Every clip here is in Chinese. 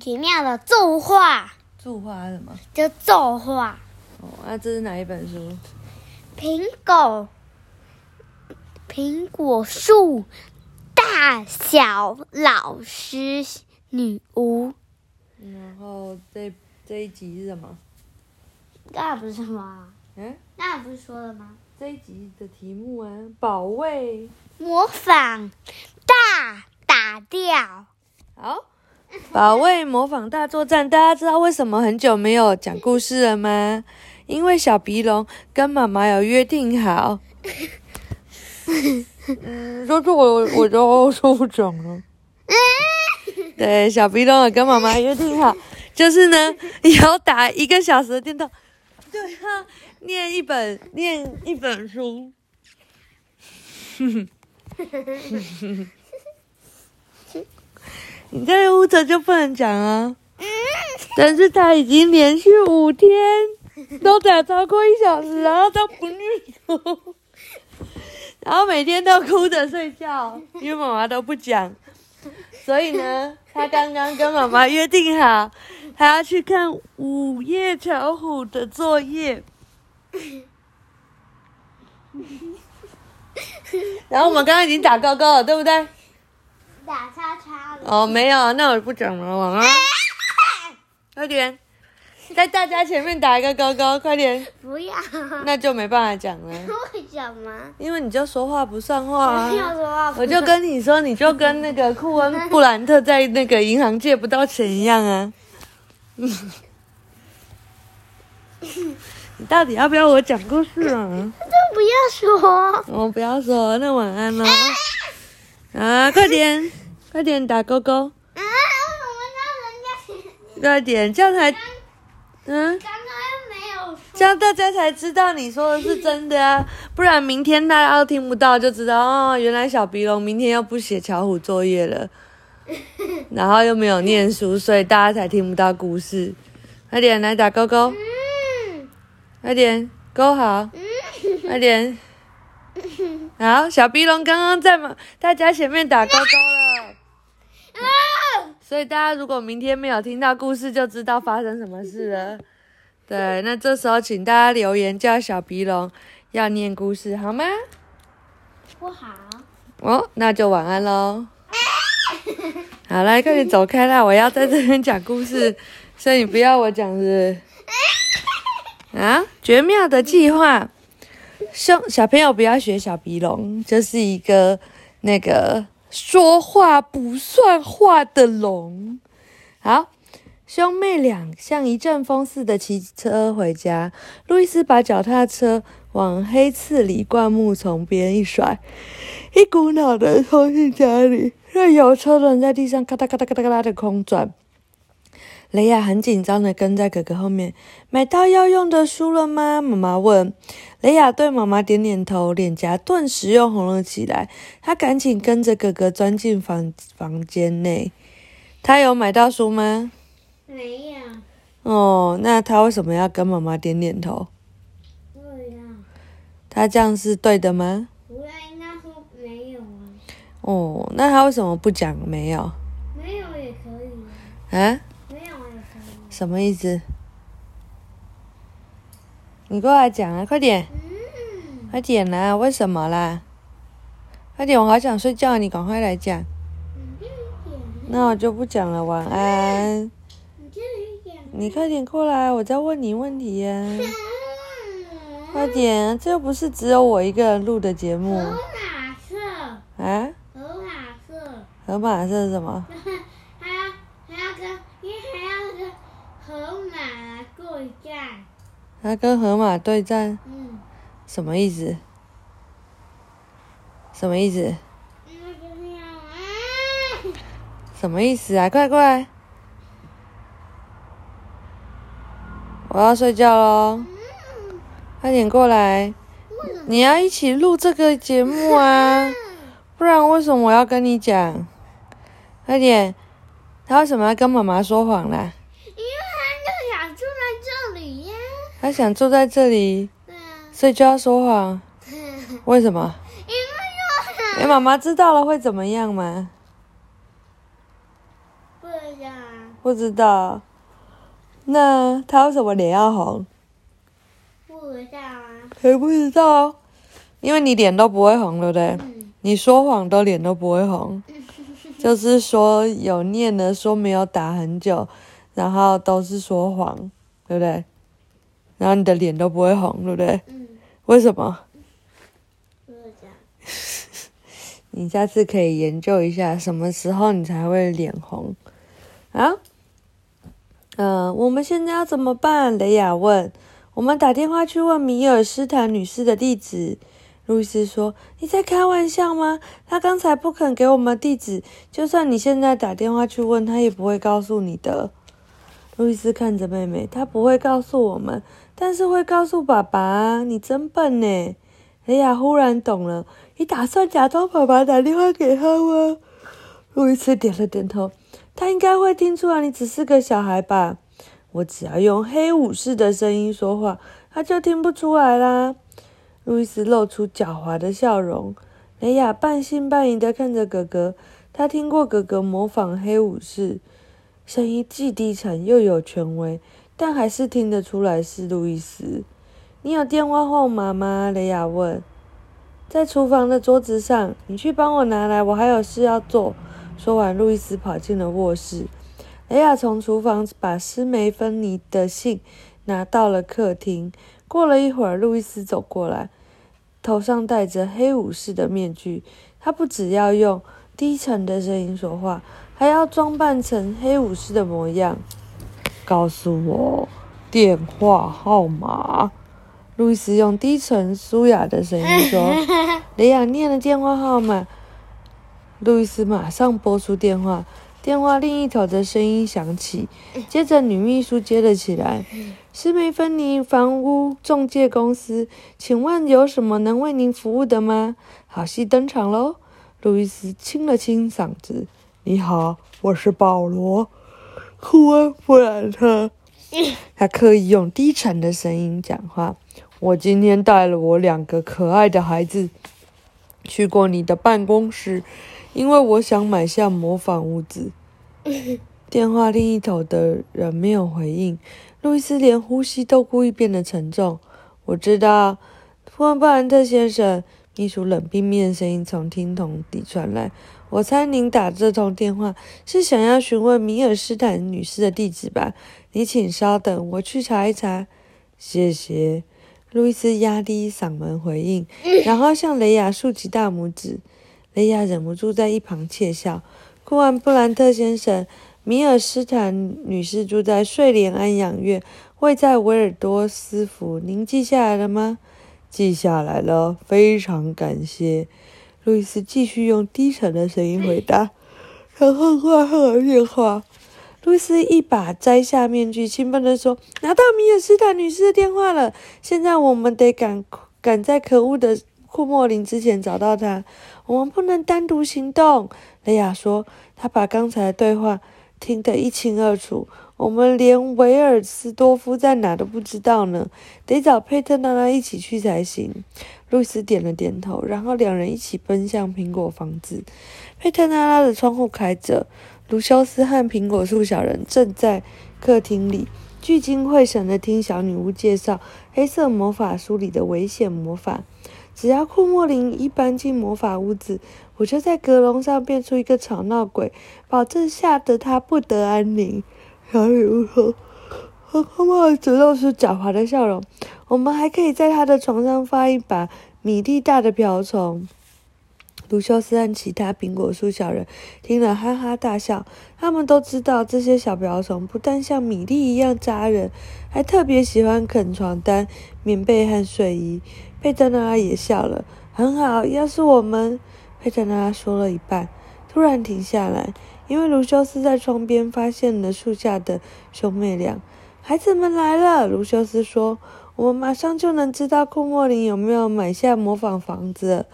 奇妙的作画，著画是什么？就作画。哦，那这是哪一本书？苹果，苹果树，大小老师女巫。然后这这一集是什么？那不是什么啊？嗯，刚才不是说了吗？这一集的题目啊，保卫。模仿大打掉。好，保卫模仿大作战，大家知道为什么很久没有讲故事了吗？因为小鼻龙跟妈妈有约定好。嗯，说是我我都说不准了。对，小鼻龙有跟妈妈约定好，就是呢，要打一个小时的电动，就要念一本念一本书。你在屋子就不能讲啊。但是他已经连续五天都打超过一小时，然后都不念书，然后每天都哭着睡觉，因为妈妈都不讲。所以呢，他刚刚跟妈妈约定好，他要去看午夜巧虎的作业。然后我们刚刚已经打勾勾了，对不对？打叉叉了。哦，没有，那我不讲了，晚安。快点，在大家前面打一个勾勾，快点，不要。那就没办法讲了，会讲吗？因为你就说话不算话啊。我就跟你说，你就跟那个库恩布兰特在那个银行借不到钱一样啊。你到底要不要我讲故事啊？都不要说。我不要说，那晚安了。啊，快点，快点打勾勾，啊！我们让人家快点，这样才，嗯，刚刚没有说。这样大家才知道你说的是真的啊，不然明天大家都听不到，就知道哦，原来小鼻龙明天要不写巧虎作业了，然后又没有念书，所以大家才听不到故事。快点来打勾勾，嗯快点勾好，嗯快点。好，小鼻龙刚刚在嘛大家前面打勾勾了。啊！所以大家如果明天没有听到故事，就知道发生什么事了。对，那这时候请大家留言叫小鼻龙要念故事好吗？不好。哦，那就晚安喽。好，来，快点走开啦！我要在这边讲故事，所以你不要我讲是不是啊，绝妙的计划。小小朋友不要学小鼻龙，这是一个那个说话不算话的龙。好，兄妹俩像一阵风似的骑车回家。路易斯把脚踏车往黑刺里灌木丛边一甩，一股脑的冲进家里，任由车轮在地上咔嗒咔嗒咔嗒咔嗒的空转。雷亚很紧张的跟在哥哥后面。买到要用的书了吗？妈妈问。雷亚对妈妈点点头，脸颊顿时又红了起来。她赶紧跟着哥哥钻进房房间内。他有买到书吗？没有。哦，那他为什么要跟妈妈点点头？不要。他这样是对的吗？不对，应该说没有啊。哦，那他为什么不讲没有？没有也可以。啊？没有也可以。什么意思？你过来讲啊，快点，嗯。快点啦！为什么啦？快点，我好想睡觉，你赶快来讲。那我就不讲了，晚安。你这里点。你快点过来，我在问你问题呀、嗯。快点，这又不是只有我一个人录的节目河马色。啊！河马色。河马是什么？还要还要跟，因为还要跟河马来对战。他跟河马对战，嗯。什么意思？什么意思？什么意思啊？快过来！我要睡觉喽，嗯。快点过来！你要一起录这个节目啊，不然为什么我要跟你讲？快点！他为什么要跟妈妈说谎啦？因为他就想住在这里呀。他想住在这里，对啊。所以就要说谎。为什么？因为。妈妈知道了会怎么样吗？不知道啊。不知道。那他为什么脸要红？不知道啊。还不知道，因为你脸都不会红，对不对？嗯，你说谎都脸都不会红，就是说有念的说没有打很久，然后都是说谎，对不对？然后你的脸都不会红，对不对？嗯，为什么？你下次可以研究一下，什么时候你才会脸红啊？嗯、我们现在要怎么办？雷亚问。我们打电话去问米尔斯坦女士的地址。路易斯说：“你在开玩笑吗？她刚才不肯给我们地址，就算你现在打电话去问，她也不会告诉你的。”路易斯看着妹妹，她不会告诉我们，但是会告诉爸爸。你真笨呢！雷亚忽然懂了，你打算假装爸爸打电话给他吗？路易斯点了点头，他应该会听出来你只是个小孩吧？我只要用黑武士的声音说话，他就听不出来啦。路易斯露出狡猾的笑容。雷亚半信半疑的看着哥哥，他听过哥哥模仿黑武士，声音既低沉又有权威，但还是听得出来是路易斯。你有电话号码吗？雷亚问。在厨房的桌子上，你去帮我拿来，我还有事要做。说完，路易斯跑进了卧室。雷亚从厨房把施梅芬妮的信拿到了客厅。过了一会儿，路易斯走过来，头上戴着黑武士的面具。他不只要用低沉的声音说话，还要装扮成黑武士的模样。告诉我电话号码。路易斯用低沉舒雅的声音说。雷亚念了电话号码，路易斯马上拨出电话。电话另一头的声音响起，接着女秘书接了起来：“斯梅芬尼房屋中介公司，请问有什么能为您服务的吗？”好戏登场喽！路易斯清了清嗓子：“你好，我是保罗·库恩·布兰特。”他刻意用低沉的声音讲话。我今天带了我两个可爱的孩子去过你的办公室，因为我想买下模仿屋子。电话另一头的人没有回应，路易斯连呼吸都故意变得沉重。我知道，富恩布兰特先生，秘书冷冰冰的声音从听筒里传来。我猜您打这通电话是想要询问米尔斯坦女士的地址吧？你请稍等，我去查一查。谢谢。路易斯压低嗓门回应，然后向雷亚竖起大拇指。雷亚忍不住在一旁窃笑。库安布兰特先生，米尔斯坦女士住在睡莲安养院，位在维尔多斯福。您记下来了吗？记下来了，非常感谢。路易斯继续用低沉的声音回答，然后挂上了电话。路易斯一把摘下面具，兴奋地说：“拿到米尔斯坦女士的电话了！现在我们得赶赶在可恶的库莫林之前找到他。我们不能单独行动。”雷亚说：“他把刚才的对话听得一清二楚。我们连维尔斯多夫在哪都不知道呢，得找佩特娜拉一起去才行。”路易斯点了点头，然后两人一起奔向苹果房子。佩特娜拉的窗户开着。卢修斯和苹果树小人正在客厅里聚精会神地听小女巫介绍黑色魔法书里的危险魔法。只要库莫林一搬进魔法屋子，我就在阁楼上变出一个吵闹鬼，保证吓得他不得安宁。小女巫说：“和库莫子露出狡猾的笑容。我们还可以在他的床上放一把米粒大的瓢虫。”卢修斯和其他苹果树小人听了哈哈大笑。他们都知道这些小瓢虫不但像米粒一样扎人，还特别喜欢啃床单、棉被和睡衣。佩特娜拉也笑了。很好，要是我们……佩特娜拉说了一半，突然停下来，因为卢修斯在窗边发现了树下的兄妹俩。孩子们来了，卢修斯说：“我们马上就能知道库莫林有没有买下模仿房子。”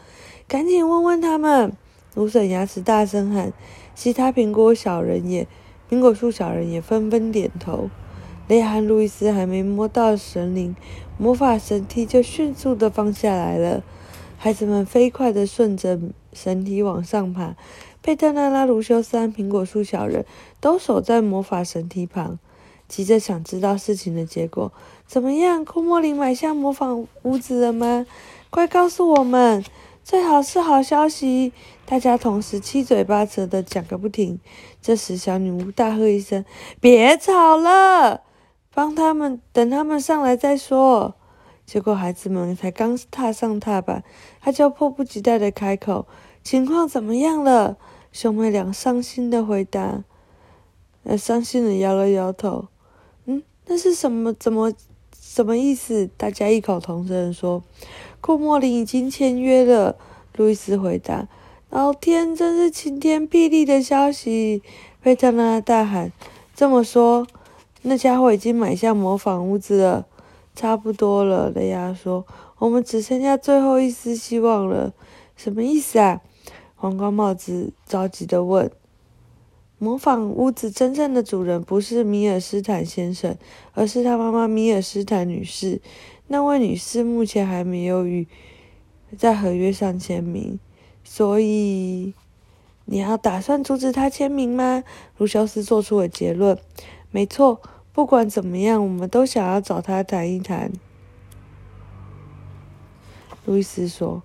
赶紧问问他们！芦笋牙齿大声喊，其他苹果小人也，苹果树小人也纷纷点头。雷亚和路易斯还没摸到神灵，魔法神梯就迅速的放下来了。孩子们飞快的顺着神梯往上爬，佩特拉拉、卢修斯和苹果树小人都守在魔法神梯旁，急着想知道事情的结果。怎么样？库莫林买下魔法屋子了吗？快告诉我们！最好是好消息！大家同时七嘴八舌的讲个不停。这时，小女巫大喝一声：“别吵了，帮他们，等他们上来再说。”结果，孩子们才刚踏上踏板，他就迫不及待的开口：“情况怎么样了？”兄妹俩伤心的回答：“呃，伤心的摇了摇头。”“嗯，那是什么？怎么？什么意思？”大家异口同声说：“库莫林已经签约了。”路易斯回答：“老天，真是晴天霹雳的消息！”佩特拉大喊：“这么说，那家伙已经买下模仿屋子了？”差不多了，雷亚说：“我们只剩下最后一丝希望了。”什么意思啊？皇冠帽子着急的问。模仿屋子真正的主人不是米尔斯坦先生，而是他妈妈米尔斯坦女士。那位女士目前还没有与在合约上签名，所以你要打算阻止她签名吗？卢修斯做出了结论。没错。不管怎么样，我们都想要找他谈一谈。”路易斯说。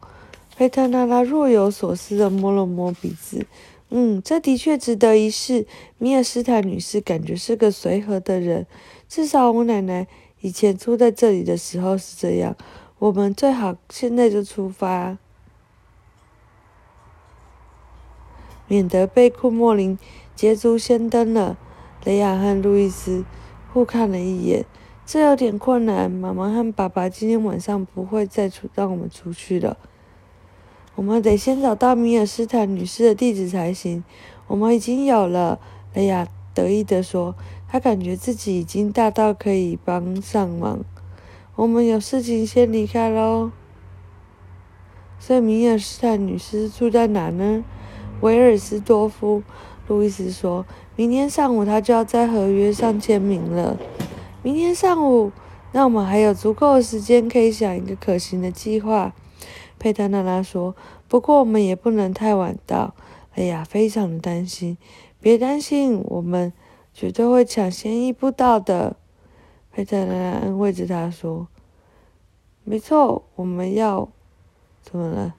佩特娜拉若有所思的摸了摸鼻子，“嗯，这的确值得一试。”米尔斯坦女士感觉是个随和的人，至少我奶奶以前住在这里的时候是这样。我们最好现在就出发，免得被库莫林捷足先登了。雷亚和路易斯。互看了一眼，这有点困难。妈妈和爸爸今天晚上不会再出让我们出去了。我们得先找到米尔斯坦女士的地址才行。我们已经有了，雷亚得意地说。她感觉自己已经大到可以帮上忙。我们有事情先离开喽。所以米尔斯坦女士住在哪呢？维尔斯多夫。路易斯说：“明天上午他就要在合约上签名了。明天上午，那我们还有足够的时间可以想一个可行的计划。”佩特娜拉说：“不过我们也不能太晚到。”哎呀，非常的担心。别担心，我们绝对会抢先一步到的。”佩特娜拉安慰着他说：“没错，我们要怎么了？”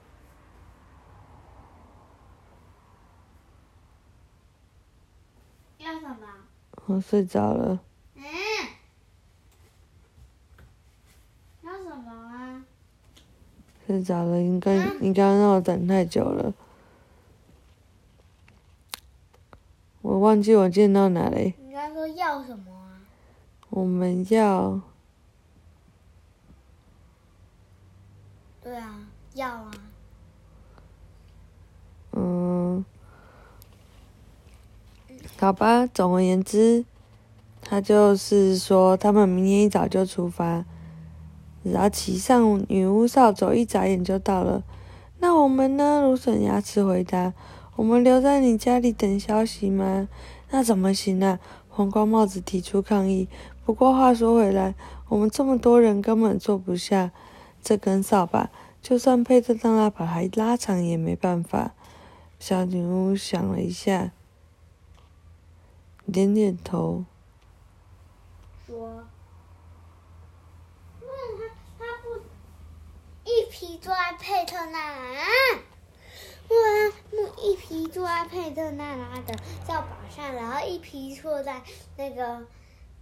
我睡着了。嗯。要什么啊？睡着了，应该你刚刚让我等太久了。我忘记我见到哪里。你刚说要什么啊？我们要。对啊，要啊。嗯。好吧，总而言之，他就是说，他们明天一早就出发，然后骑上女巫扫帚，一眨眼就到了。那我们呢？芦笋牙齿回答：“我们留在你家里等消息吗？”那怎么行啊？皇冠帽子提出抗议。不过话说回来，我们这么多人根本坐不下这根扫把，就算佩特当拉把还拉长也没办法。小女巫想了一下。点点头，说：“那他他不一批坐在佩特纳拉，不然一批坐在佩特纳拉的扫把上，然后一批坐在那个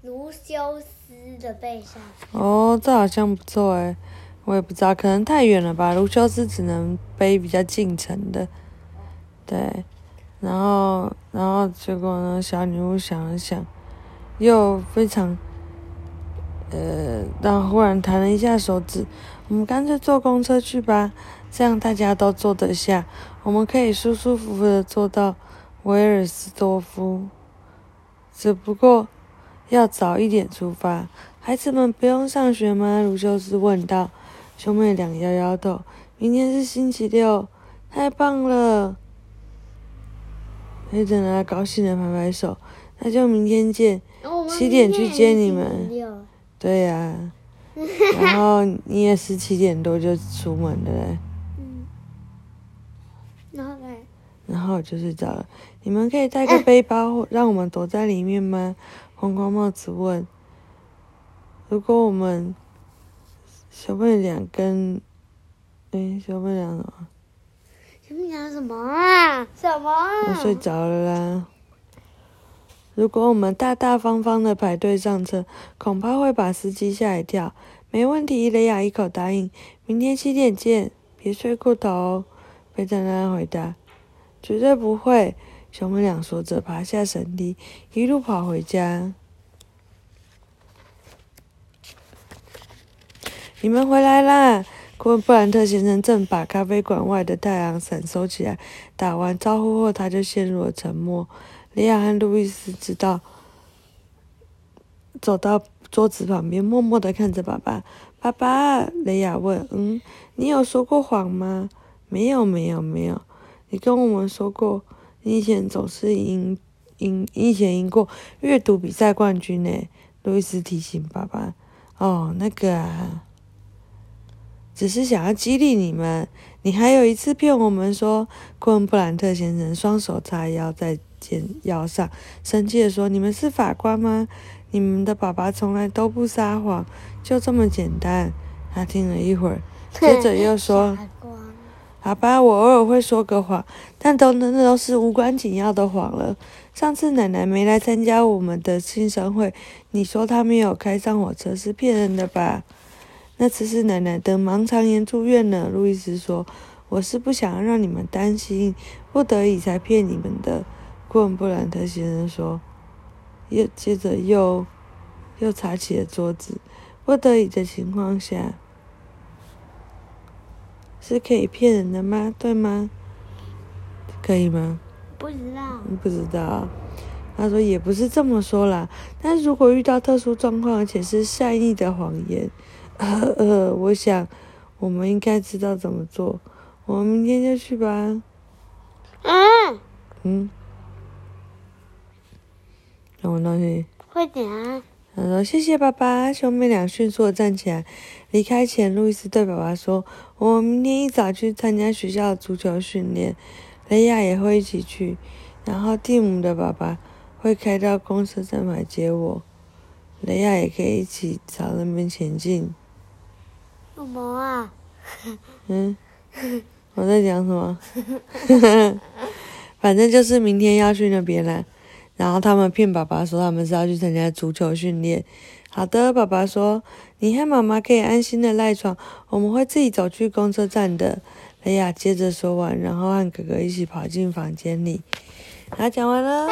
卢修斯的背上。”哦，这好像不错哎，我也不知道，可能太远了吧？卢修斯只能背比较近程的，对。然后，然后结果呢？小女巫想了想，又非常，呃，然后忽然弹了一下手指：“我们干脆坐公车去吧，这样大家都坐得下，我们可以舒舒服服的坐到维尔斯多夫。只不过要早一点出发。孩子们不用上学吗？”卢修斯问道。兄妹俩摇摇头：“明天是星期六，太棒了。”佩特拉高兴的拍拍手，那就明天见，七点去接你们。对呀，然后你也是七点多就出门的嘞。嗯。然后嘞？然后我就睡着了。你们可以带个背包，让我们躲在里面吗？红光帽子问。如果我们小笨两跟，哎，小笨两什么？小笨两什么啊？什么？我睡着了啦。如果我们大大方方的排队上车，恐怕会把司机吓一跳。没问题，雷亚一口答应。明天七点见，别睡过头哦。贝特拉回答：“绝对不会。”小妹俩说着，爬下神梯，一路跑回家。你们回来啦！库布兰特先生正把咖啡馆外的太阳伞收起来。打完招呼后，他就陷入了沉默。雷亚和路易斯知道，走到桌子旁边，默默的看着爸爸。爸爸，雷亚问：“嗯，你有说过谎吗？”“没有，没有，没有。”“你跟我们说过，你以前总是赢赢，以前赢过阅读比赛冠军呢。”路易斯提醒爸爸。“哦，那个啊，只是想要激励你们。你还有一次骗我们说，库恩布兰特先生双手叉腰在。”肩腰上，生气的说：“你们是法官吗？你们的爸爸从来都不撒谎，就这么简单。”他听了一会儿，接着又说：“好吧，我偶尔会说个谎，但都那都是无关紧要的谎了。上次奶奶没来参加我们的庆生会，你说她没有开上火车是骗人的吧？那次是奶奶得盲肠炎住院了。”路易斯说：“我是不想让你们担心，不得已才骗你们的。”库恩布兰特先生说，又接着又又擦起了桌子。不得已的情况下，是可以骗人的吗？对吗？可以吗？不知道。不知道。他说也不是这么说啦，但如果遇到特殊状况，而且是善意的谎言，呃，我想我们应该知道怎么做。我们明天就去吧。嗯。嗯。什么东西？快点啊！他说：“谢谢爸爸。”兄妹俩迅速的站起来。离开前，路易斯对爸爸说：“我明天一早去参加学校的足球训练，雷亚也会一起去。然后蒂姆的爸爸会开到公司站牌接我，雷亚也可以一起朝那边前进。”什么啊？嗯？我在讲什么？反正就是明天要去那边了。然后他们骗爸爸说他们是要去参加足球训练。好的，爸爸说你和妈妈可以安心的赖床，我们会自己走去公车站的。雷亚接着说完，然后和哥哥一起跑进房间里。他讲完了。